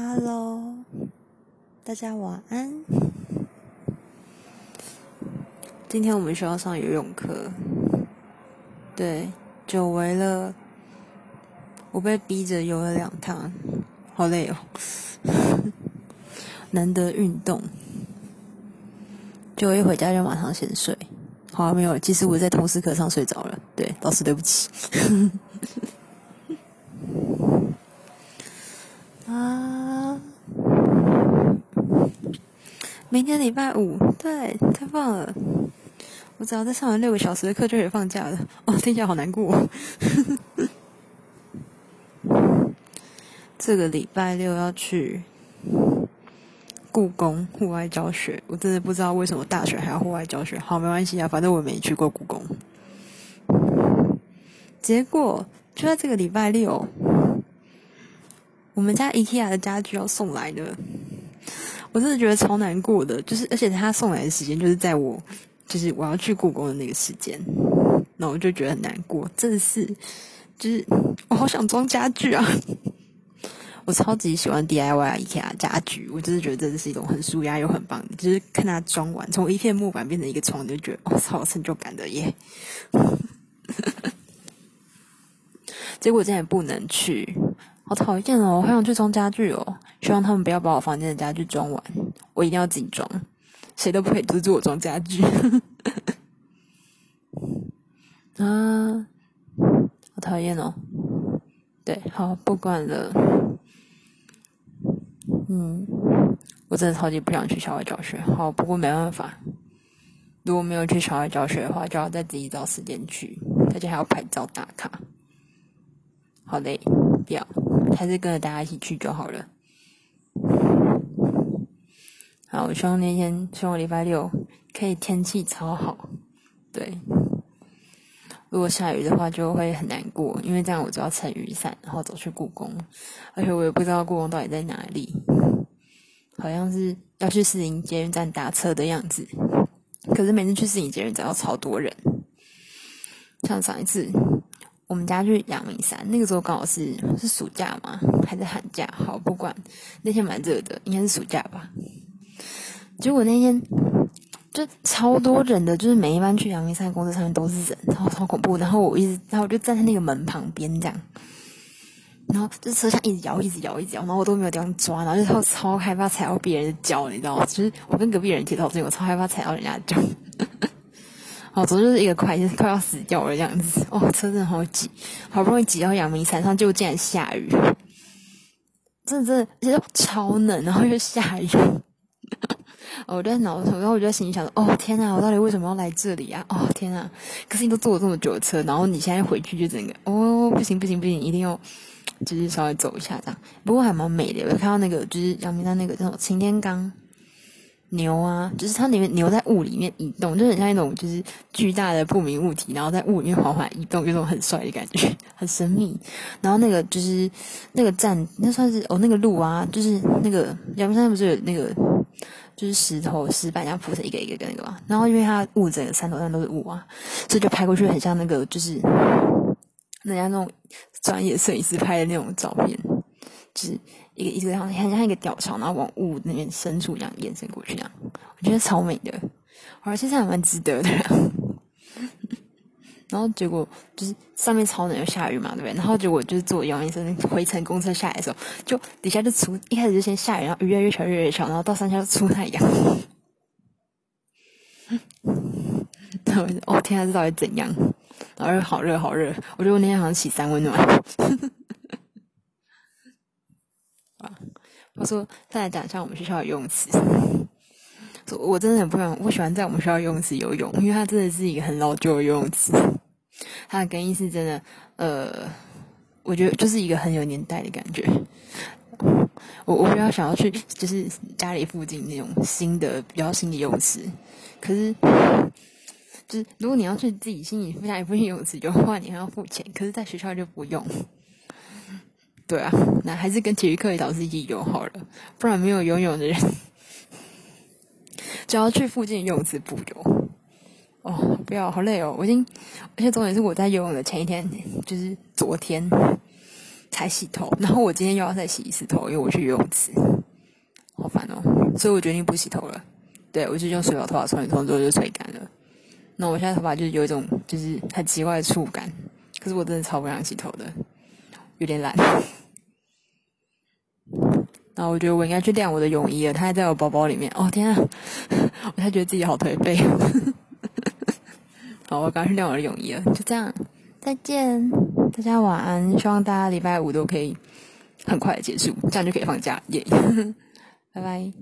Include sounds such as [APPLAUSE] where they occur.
Hello，大家晚安。今天我们需要上游泳课，对，久违了，我被逼着游了两趟，好累哦，[LAUGHS] 难得运动，就一回家就马上先睡。好，没有，其实我在通识课上睡着了，对，老师对不起。明天礼拜五，对，太棒了！我只要再上完六个小时的课就可以放假了。哦，听起来好难过。[LAUGHS] 这个礼拜六要去故宫户外教学，我真的不知道为什么大学还要户外教学。好，没关系啊，反正我没去过故宫。结果就在这个礼拜六。我们家 IKEA 的家具要送来的，我真的觉得超难过的。就是，而且他送来的时间就是在我，就是我要去故宫的那个时间，那我就觉得很难过。真的是，就是我好想装家具啊！[LAUGHS] 我超级喜欢 DIY IKEA 家具，我真的觉得这是一种很舒压又很棒的。就是看它装完，从一片木板变成一个床，就觉得我操，成就感的耶！[LAUGHS] 结果现在不能去。好讨厌哦！我好想去装家具哦，希望他们不要把我房间的家具装完，我一定要自己装，谁都不可以阻止我装家具。[LAUGHS] 啊，好讨厌哦！对，好不管了。嗯，我真的超级不想去校外教学。好，不过没办法，如果没有去校外教学的话，就要再自己找时间去，而且还要拍照打卡。好累，不要。还是跟着大家一起去就好了。好，我希望那天，希望礼拜六可以天气超好。对，如果下雨的话就会很难过，因为这样我就要撑雨伞，然后走去故宫，而且我也不知道故宫到底在哪里，好像是要去四营捷运站打车的样子。可是每次去四营捷运站要超多人，像上一次。我们家去阳明山，那个时候刚好是是暑假吗？还是寒假？好，不管那天蛮热的，应该是暑假吧。结果那天就超多人的，就是每一班去阳明山的公车上面都是人，然后超恐怖。然后我一直，然后我就站在那个门旁边这样，然后就车厢一直摇，一直摇，一直摇，然后我都没有地方抓，然后就超超害怕踩到别人的脚，你知道吗？就是我跟隔壁人提到这个，我超害怕踩到人家的脚。[LAUGHS] 哦，总之就是一个快，就是快要死掉了这样子。哦，车真的好挤，好不容易挤到阳明山上，就竟然下雨，真的真的，而且超冷，然后又下雨。我在脑头，然后我就在心里想说：哦天哪，我到底为什么要来这里啊？哦天哪！可是你都坐了这么久的车，然后你现在回去就整个……哦，不行不行不行，一定要就是稍微走一下这样。不过还蛮美的，我看到那个就是阳明山那个叫什么擎天岗。牛啊，就是它里面牛在雾里面移动，就很像一种就是巨大的不明物体，然后在雾里面缓缓移动，有种很帅的感觉，很神秘。然后那个就是那个站，那算是哦那个路啊，就是那个阳明山不是有那个就是石头石板，这样铺成一个一个的那个嘛。然后因为它雾整个山头上都是雾啊，所以就拍过去很像那个就是人家那种专业摄影师拍的那种照片。就是一个一个像很像一个吊桥，然后往雾那边深处一样延伸过去，一样我觉得超美的，而且这样蛮值得的。然后结果就是上面超冷又下雨嘛，对不对？然后结果就是坐阳明山回程公车下来的时候，就底下就出一开始就先下雨，然后雨越来越小，越来越小，然后到山下就出太阳。[LAUGHS] 然后哦天啊，这到底怎样？然后好热好热，我觉得我那天好像起三温暖。[LAUGHS] 啊我说再来讲一下我们学校的游泳池。我真的很不喜欢，我喜欢在我们学校游泳池游泳，因为它真的是一个很老旧的游泳池。它的更衣是真的，呃，我觉得就是一个很有年代的感觉。我我比较想要去，就是家里附近那种新的、比较新的游泳池。可是，就是如果你要去自己心里附近附近游泳池的话，你还要付钱。可是，在学校就不用。对啊，那还是跟体育课的老师一起游好了，不然没有游泳的人 [LAUGHS] 就要去附近游泳池补游。哦，不要，好累哦！我已经，而且重点是我在游泳的前一天，就是昨天才洗头，然后我今天又要再洗一次头，因为我去游泳池，好烦哦，所以我决定不洗头了。对我就用水把头发冲一冲之后就吹干了。那我现在头发就是有一种就是很奇怪的触感，可是我真的超不想洗头的，有点懒。那我觉得我应该去晾我的泳衣了，它还在我包包里面。哦天啊，[LAUGHS] 我才觉得自己好颓废。好，我赶快去晾我的泳衣了。就这样，再见，大家晚安。希望大家礼拜五都可以很快的结束，这样就可以放假耶。[LAUGHS] 拜拜。